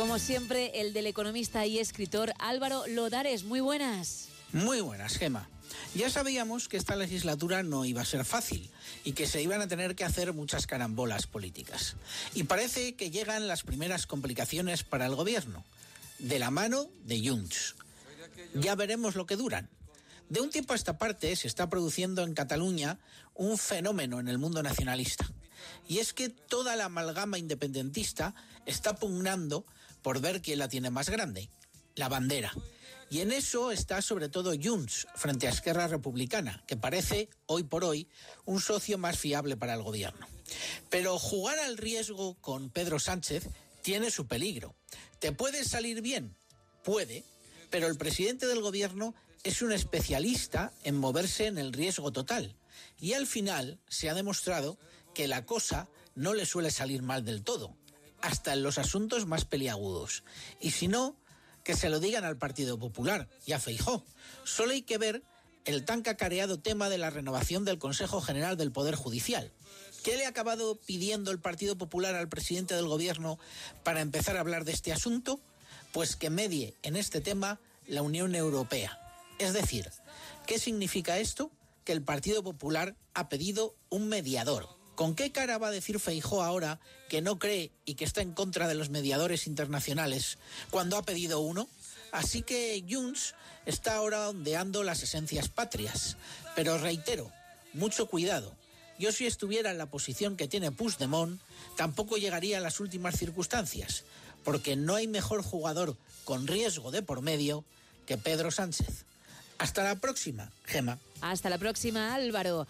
Como siempre, el del economista y escritor Álvaro Lodares. Muy buenas. Muy buenas, Gema. Ya sabíamos que esta legislatura no iba a ser fácil y que se iban a tener que hacer muchas carambolas políticas. Y parece que llegan las primeras complicaciones para el gobierno, de la mano de Junts. Ya veremos lo que duran. De un tiempo a esta parte se está produciendo en Cataluña un fenómeno en el mundo nacionalista. Y es que toda la amalgama independentista está pugnando por ver quién la tiene más grande, la bandera. Y en eso está sobre todo Junts frente a Esquerra Republicana, que parece, hoy por hoy, un socio más fiable para el gobierno. Pero jugar al riesgo con Pedro Sánchez tiene su peligro. ¿Te puede salir bien? Puede, pero el presidente del gobierno es un especialista en moverse en el riesgo total. Y al final se ha demostrado que la cosa no le suele salir mal del todo, hasta en los asuntos más peliagudos. Y si no, que se lo digan al Partido Popular y a Feijó. Solo hay que ver el tan cacareado tema de la renovación del Consejo General del Poder Judicial. ¿Qué le ha acabado pidiendo el Partido Popular al presidente del Gobierno para empezar a hablar de este asunto? Pues que medie en este tema la Unión Europea. Es decir, ¿qué significa esto? Que el Partido Popular ha pedido un mediador. ¿Con qué cara va a decir Feijó ahora que no cree y que está en contra de los mediadores internacionales cuando ha pedido uno? Así que Junts está ahora ondeando las esencias patrias. Pero reitero, mucho cuidado. Yo si estuviera en la posición que tiene Puigdemont, tampoco llegaría a las últimas circunstancias, porque no hay mejor jugador con riesgo de por medio que Pedro Sánchez. Hasta la próxima, Gema. Hasta la próxima, Álvaro.